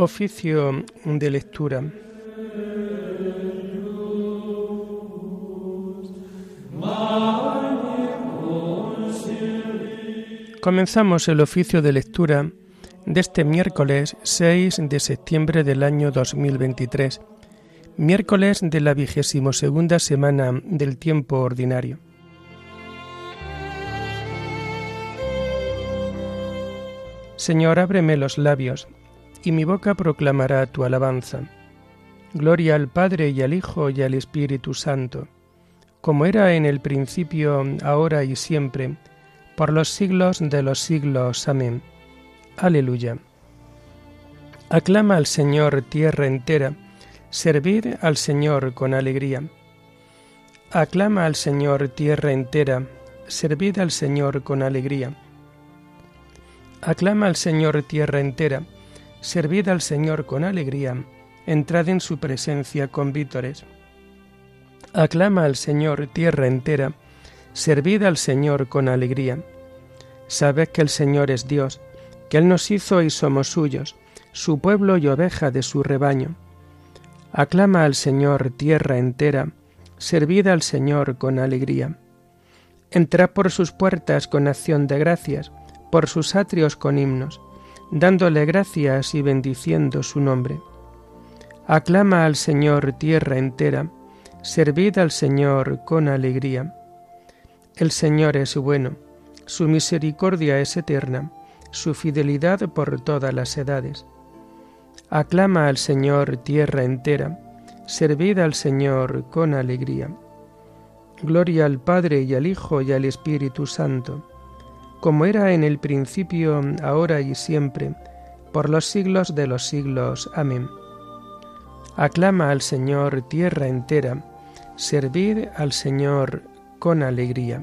Oficio de lectura. Comenzamos el oficio de lectura de este miércoles 6 de septiembre del año 2023, miércoles de la vigésimo segunda semana del tiempo ordinario. Señor, ábreme los labios, y mi boca proclamará tu alabanza. Gloria al Padre y al Hijo y al Espíritu Santo, como era en el principio, ahora y siempre, por los siglos de los siglos. Amén. Aleluya. Aclama al Señor tierra entera, servid al Señor con alegría. Aclama al Señor tierra entera, servid al Señor con alegría Aclama al Señor tierra entera, servid al Señor con alegría, entrad en su presencia con vítores. Aclama al Señor tierra entera, servid al Señor con alegría. Sabed que el Señor es Dios, que Él nos hizo y somos suyos, su pueblo y oveja de su rebaño. Aclama al Señor tierra entera, servid al Señor con alegría. Entrad por sus puertas con acción de gracias, por sus atrios con himnos, dándole gracias y bendiciendo su nombre. Aclama al Señor tierra entera, servid al Señor con alegría. El Señor es bueno, su misericordia es eterna, su fidelidad por todas las edades. Aclama al Señor tierra entera, servid al Señor con alegría. Gloria al Padre y al Hijo y al Espíritu Santo como era en el principio, ahora y siempre, por los siglos de los siglos. Amén. Aclama al Señor tierra entera, servid al Señor con alegría.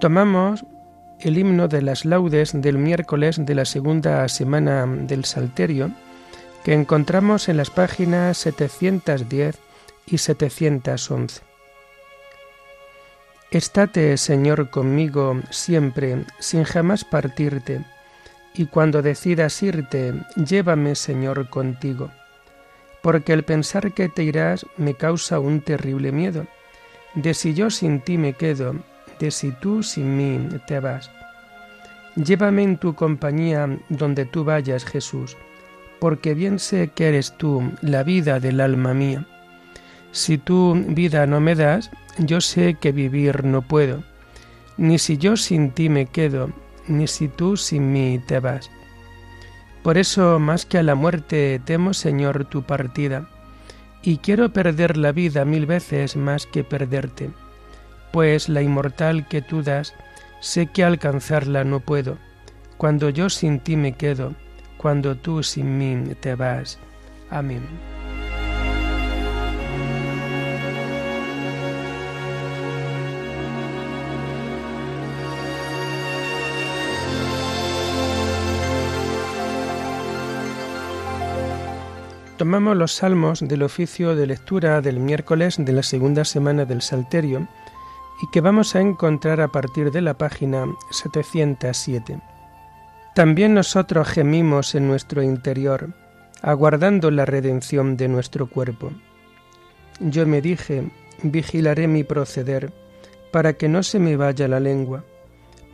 Tomamos el himno de las laudes del miércoles de la segunda semana del Salterio, que encontramos en las páginas 710 y 711. Estate, Señor, conmigo siempre, sin jamás partirte, y cuando decidas irte, llévame, Señor, contigo, porque el pensar que te irás me causa un terrible miedo, de si yo sin ti me quedo, si tú sin mí te vas. Llévame en tu compañía donde tú vayas, Jesús, porque bien sé que eres tú la vida del alma mía. Si tú vida no me das, yo sé que vivir no puedo, ni si yo sin ti me quedo, ni si tú sin mí te vas. Por eso, más que a la muerte, temo, Señor, tu partida, y quiero perder la vida mil veces más que perderte pues la inmortal que tú das, sé que alcanzarla no puedo, cuando yo sin ti me quedo, cuando tú sin mí te vas. Amén. Tomamos los salmos del oficio de lectura del miércoles de la segunda semana del Salterio y que vamos a encontrar a partir de la página 707. También nosotros gemimos en nuestro interior, aguardando la redención de nuestro cuerpo. Yo me dije, vigilaré mi proceder, para que no se me vaya la lengua.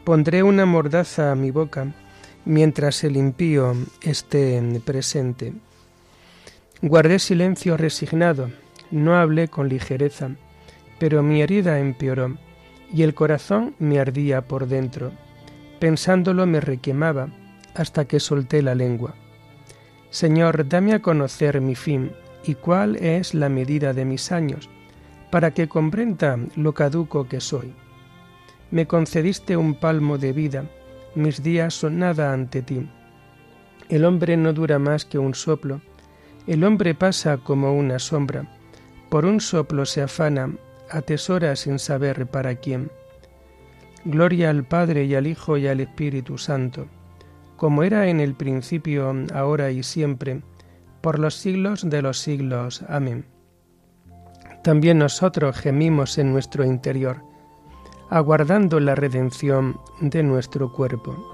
Pondré una mordaza a mi boca, mientras el impío esté presente. Guardé silencio resignado, no hablé con ligereza, pero mi herida empeoró y el corazón me ardía por dentro. Pensándolo me requemaba hasta que solté la lengua. Señor, dame a conocer mi fin y cuál es la medida de mis años, para que comprenda lo caduco que soy. Me concediste un palmo de vida, mis días son nada ante ti. El hombre no dura más que un soplo, el hombre pasa como una sombra, por un soplo se afana atesora sin saber para quién. Gloria al Padre y al Hijo y al Espíritu Santo, como era en el principio, ahora y siempre, por los siglos de los siglos. Amén. también nosotros gemimos en nuestro interior, aguardando la redención de nuestro cuerpo.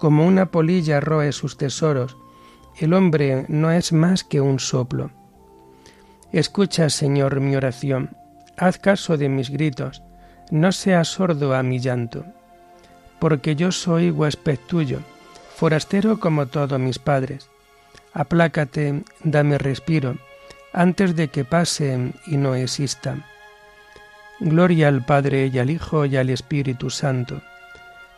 como una polilla roe sus tesoros, el hombre no es más que un soplo. Escucha, Señor, mi oración, haz caso de mis gritos, no seas sordo a mi llanto, porque yo soy huésped tuyo, forastero como todos mis padres. Aplácate, dame respiro, antes de que pase y no exista. Gloria al Padre y al Hijo y al Espíritu Santo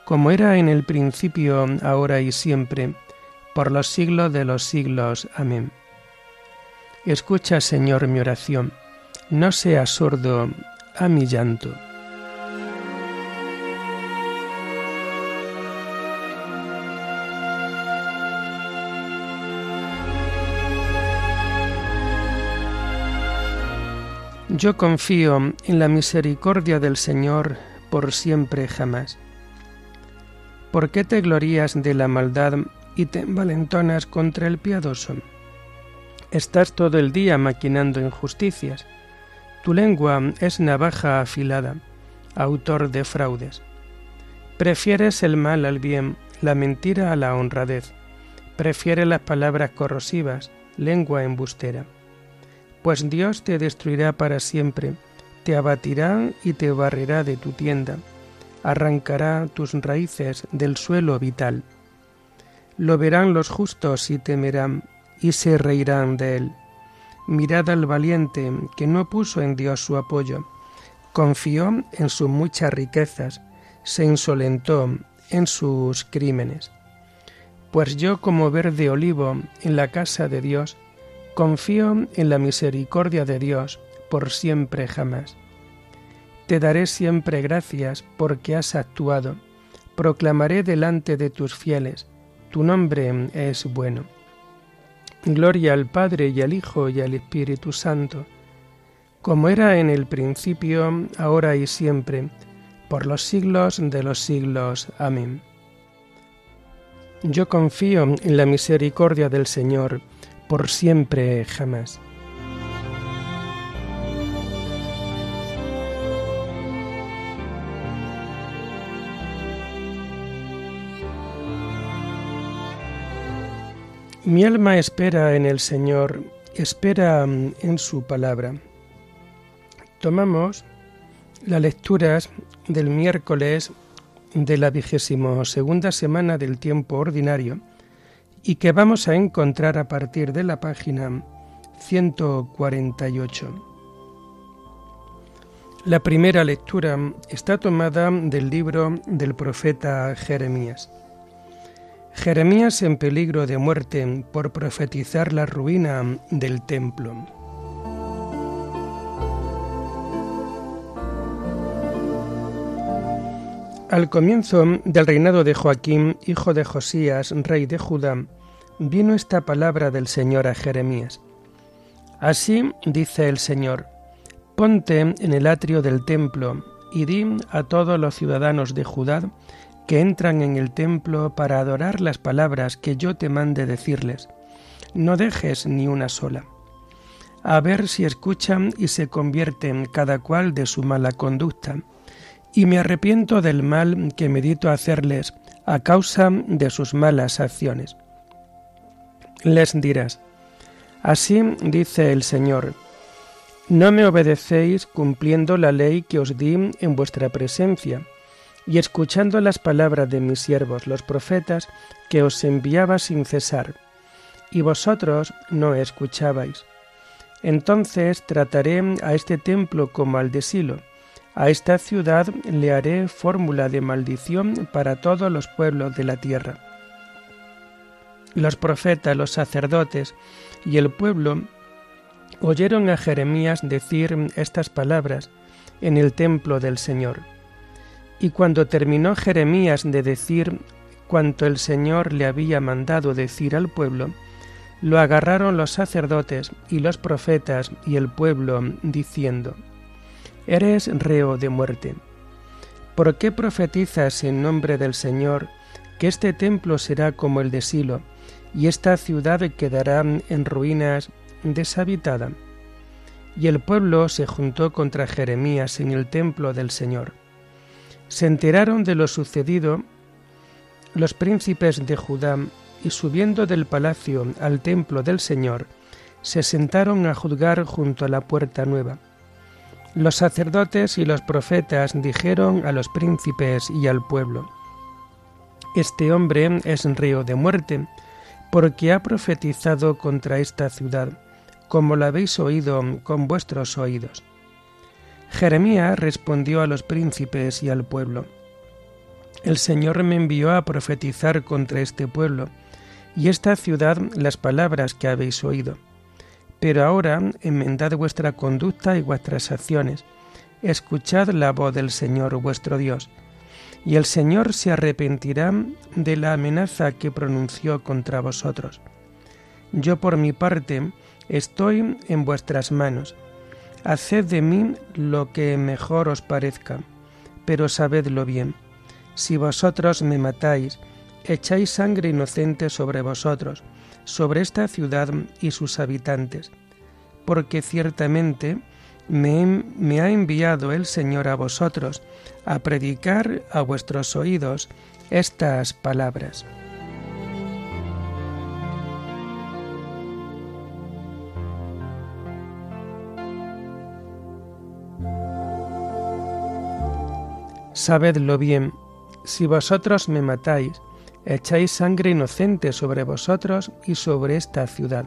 como era en el principio, ahora y siempre, por los siglos de los siglos. Amén. Escucha, Señor, mi oración, no seas sordo a mi llanto. Yo confío en la misericordia del Señor por siempre jamás. ¿Por qué te glorías de la maldad y te envalentonas contra el piadoso? Estás todo el día maquinando injusticias. Tu lengua es navaja afilada, autor de fraudes. Prefieres el mal al bien, la mentira a la honradez. Prefieres las palabras corrosivas, lengua embustera. Pues Dios te destruirá para siempre, te abatirá y te barrerá de tu tienda arrancará tus raíces del suelo vital. Lo verán los justos y temerán, y se reirán de él. Mirad al valiente que no puso en Dios su apoyo, confió en sus muchas riquezas, se insolentó en sus crímenes. Pues yo como verde olivo en la casa de Dios, confío en la misericordia de Dios por siempre jamás. Te daré siempre gracias porque has actuado. Proclamaré delante de tus fieles, tu nombre es bueno. Gloria al Padre y al Hijo y al Espíritu Santo, como era en el principio, ahora y siempre, por los siglos de los siglos. Amén. Yo confío en la misericordia del Señor, por siempre jamás. Mi alma espera en el Señor, espera mm, en su palabra. Tomamos las lecturas del miércoles de la vigésimo segunda semana del tiempo ordinario y que vamos a encontrar a partir de la página 148. La primera lectura está tomada del libro del profeta Jeremías. Jeremías en peligro de muerte por profetizar la ruina del templo. Al comienzo del reinado de Joaquín, hijo de Josías, rey de Judá, vino esta palabra del Señor a Jeremías. Así dice el Señor, ponte en el atrio del templo y di a todos los ciudadanos de Judá que entran en el templo para adorar las palabras que yo te mande decirles. No dejes ni una sola. A ver si escuchan y se convierten cada cual de su mala conducta. Y me arrepiento del mal que medito hacerles a causa de sus malas acciones. Les dirás, así dice el Señor, no me obedecéis cumpliendo la ley que os di en vuestra presencia y escuchando las palabras de mis siervos los profetas, que os enviaba sin cesar, y vosotros no escuchabais. Entonces trataré a este templo como al de Silo, A esta ciudad le haré fórmula de maldición para todos los pueblos de la tierra. Los profetas, los sacerdotes y el pueblo oyeron a Jeremías decir estas palabras en el templo del Señor. Y cuando terminó Jeremías de decir cuanto el Señor le había mandado decir al pueblo, lo agarraron los sacerdotes y los profetas y el pueblo, diciendo, Eres reo de muerte. ¿Por qué profetizas en nombre del Señor que este templo será como el de Silo, y esta ciudad quedará en ruinas deshabitada? Y el pueblo se juntó contra Jeremías en el templo del Señor. Se enteraron de lo sucedido los príncipes de Judá y subiendo del palacio al templo del Señor, se sentaron a juzgar junto a la puerta nueva. Los sacerdotes y los profetas dijeron a los príncipes y al pueblo, Este hombre es río de muerte, porque ha profetizado contra esta ciudad, como lo habéis oído con vuestros oídos. Jeremías respondió a los príncipes y al pueblo, El Señor me envió a profetizar contra este pueblo, y esta ciudad las palabras que habéis oído. Pero ahora enmendad vuestra conducta y vuestras acciones, escuchad la voz del Señor vuestro Dios, y el Señor se arrepentirá de la amenaza que pronunció contra vosotros. Yo por mi parte estoy en vuestras manos. Haced de mí lo que mejor os parezca, pero sabedlo bien. Si vosotros me matáis, echáis sangre inocente sobre vosotros, sobre esta ciudad y sus habitantes, porque ciertamente me, ha enviado el Señor a vosotros a predicar a vuestros oídos estas palabras. Sabedlo bien, si vosotros me matáis, echáis sangre inocente sobre vosotros y sobre esta ciudad.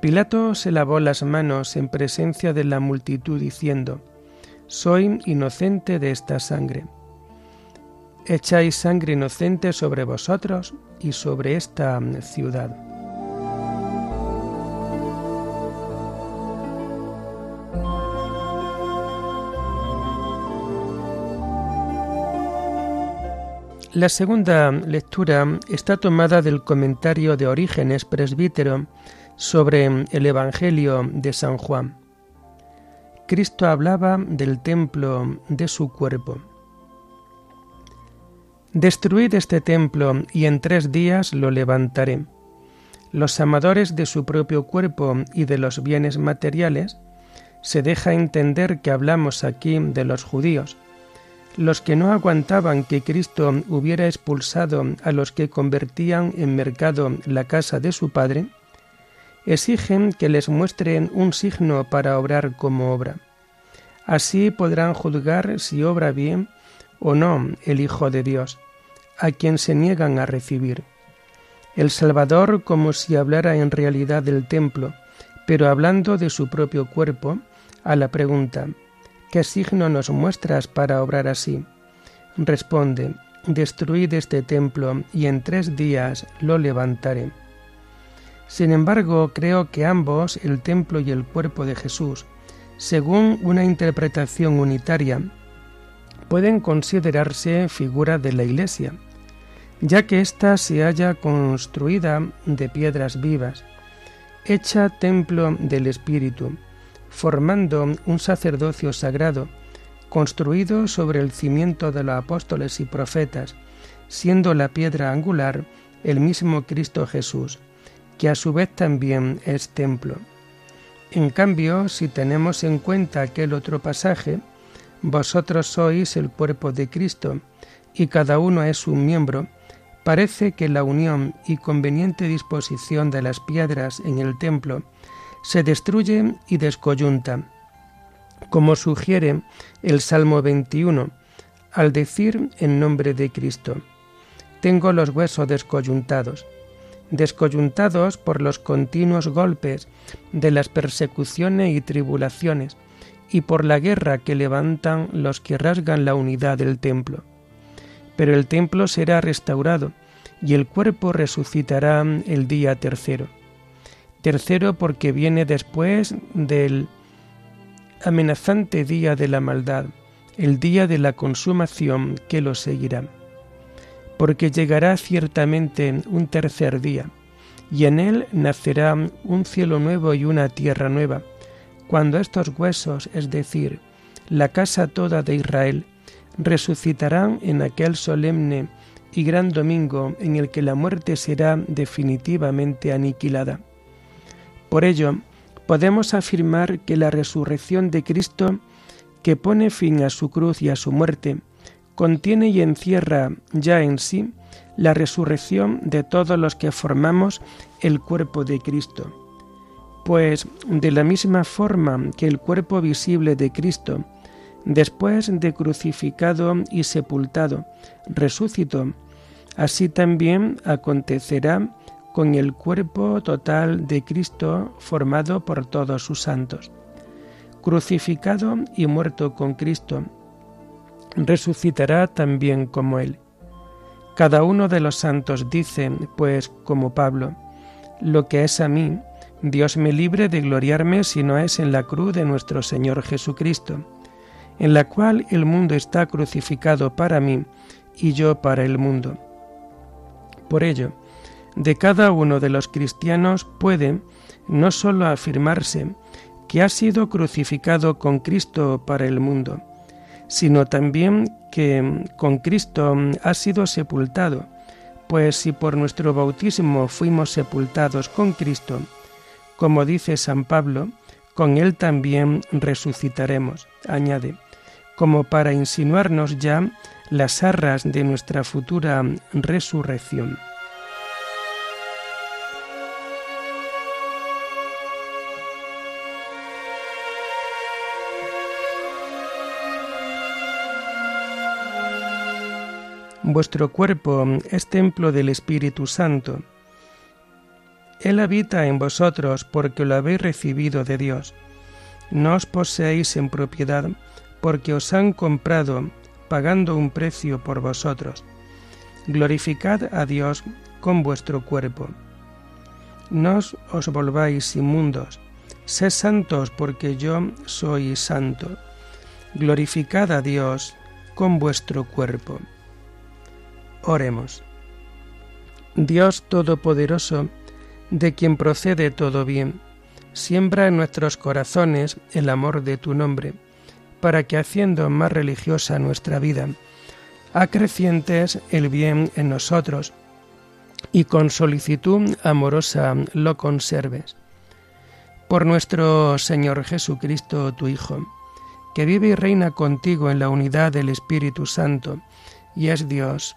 Pilato se lavó las manos en presencia de la multitud diciendo, Soy inocente de esta sangre. Echáis sangre inocente sobre vosotros y sobre esta ciudad. La segunda lectura está tomada del comentario de Orígenes, presbítero, sobre el Evangelio de San Juan. Cristo hablaba del templo de su cuerpo. Destruid este templo y en tres días lo levantaré. Los amadores de su propio cuerpo y de los bienes materiales se deja entender que hablamos aquí de los judíos los que no aguantaban que Cristo hubiera expulsado a los que convertían en mercado la casa de su Padre, exigen que les muestren un signo para obrar como obra. Así podrán juzgar si obra bien o no el Hijo de Dios, a quien se niegan a recibir. El Salvador como si hablara en realidad del templo, pero hablando de su propio cuerpo, a la pregunta, ¿Qué signo nos muestras para obrar así? Responde, destruid este templo y en tres días lo levantaré. Sin embargo, creo que ambos, el templo y el cuerpo de Jesús, según una interpretación unitaria, pueden considerarse figura de la Iglesia, ya que ésta se halla construida de piedras vivas, hecha templo del Espíritu, formando un sacerdocio sagrado, construido sobre el cimiento de los apóstoles y profetas, siendo la piedra angular el mismo Cristo Jesús, que a su vez también es templo. En cambio, si tenemos en cuenta aquel otro pasaje, vosotros sois el cuerpo de Cristo y cada uno es un miembro, parece que la unión y conveniente disposición de las piedras en el templo se destruye y descoyunta, como sugiere el Salmo 21, al decir en nombre de Cristo, tengo los huesos descoyuntados, descoyuntados por los continuos golpes de las persecuciones y tribulaciones y por la guerra que levantan los que rasgan la unidad del templo. Pero el templo será restaurado y el cuerpo resucitará el día tercero. Tercero porque viene después del amenazante día de la maldad, el día de la consumación que lo seguirá. Porque llegará ciertamente un tercer día, y en él nacerá un cielo nuevo y una tierra nueva, cuando estos huesos, es decir, la casa toda de Israel, resucitarán en aquel solemne y gran domingo en el que la muerte será definitivamente aniquilada. Por ello, podemos afirmar que la resurrección de Cristo, que pone fin a su cruz y a su muerte, contiene y encierra ya en sí la resurrección de todos los que formamos el cuerpo de Cristo. Pues de la misma forma que el cuerpo visible de Cristo, después de crucificado y sepultado, resucitó, así también acontecerá con el cuerpo total de Cristo formado por todos sus santos. Crucificado y muerto con Cristo, resucitará también como Él. Cada uno de los santos dice, pues como Pablo, lo que es a mí, Dios me libre de gloriarme si no es en la cruz de nuestro Señor Jesucristo, en la cual el mundo está crucificado para mí y yo para el mundo. Por ello, de cada uno de los cristianos puede no sólo afirmarse que ha sido crucificado con Cristo para el mundo, sino también que con Cristo ha sido sepultado, pues si por nuestro bautismo fuimos sepultados con Cristo, como dice San Pablo, con Él también resucitaremos, añade, como para insinuarnos ya las arras de nuestra futura resurrección. Vuestro cuerpo es templo del Espíritu Santo. Él habita en vosotros porque lo habéis recibido de Dios. No os poseéis en propiedad porque os han comprado pagando un precio por vosotros. Glorificad a Dios con vuestro cuerpo. No os volváis inmundos, sed santos porque yo soy santo. Glorificad a Dios con vuestro cuerpo. Oremos. Dios Todopoderoso, de quien procede todo bien, siembra en nuestros corazones el amor de tu nombre, para que haciendo más religiosa nuestra vida, acrecientes el bien en nosotros y con solicitud amorosa lo conserves. Por nuestro Señor Jesucristo, tu Hijo, que vive y reina contigo en la unidad del Espíritu Santo, y es Dios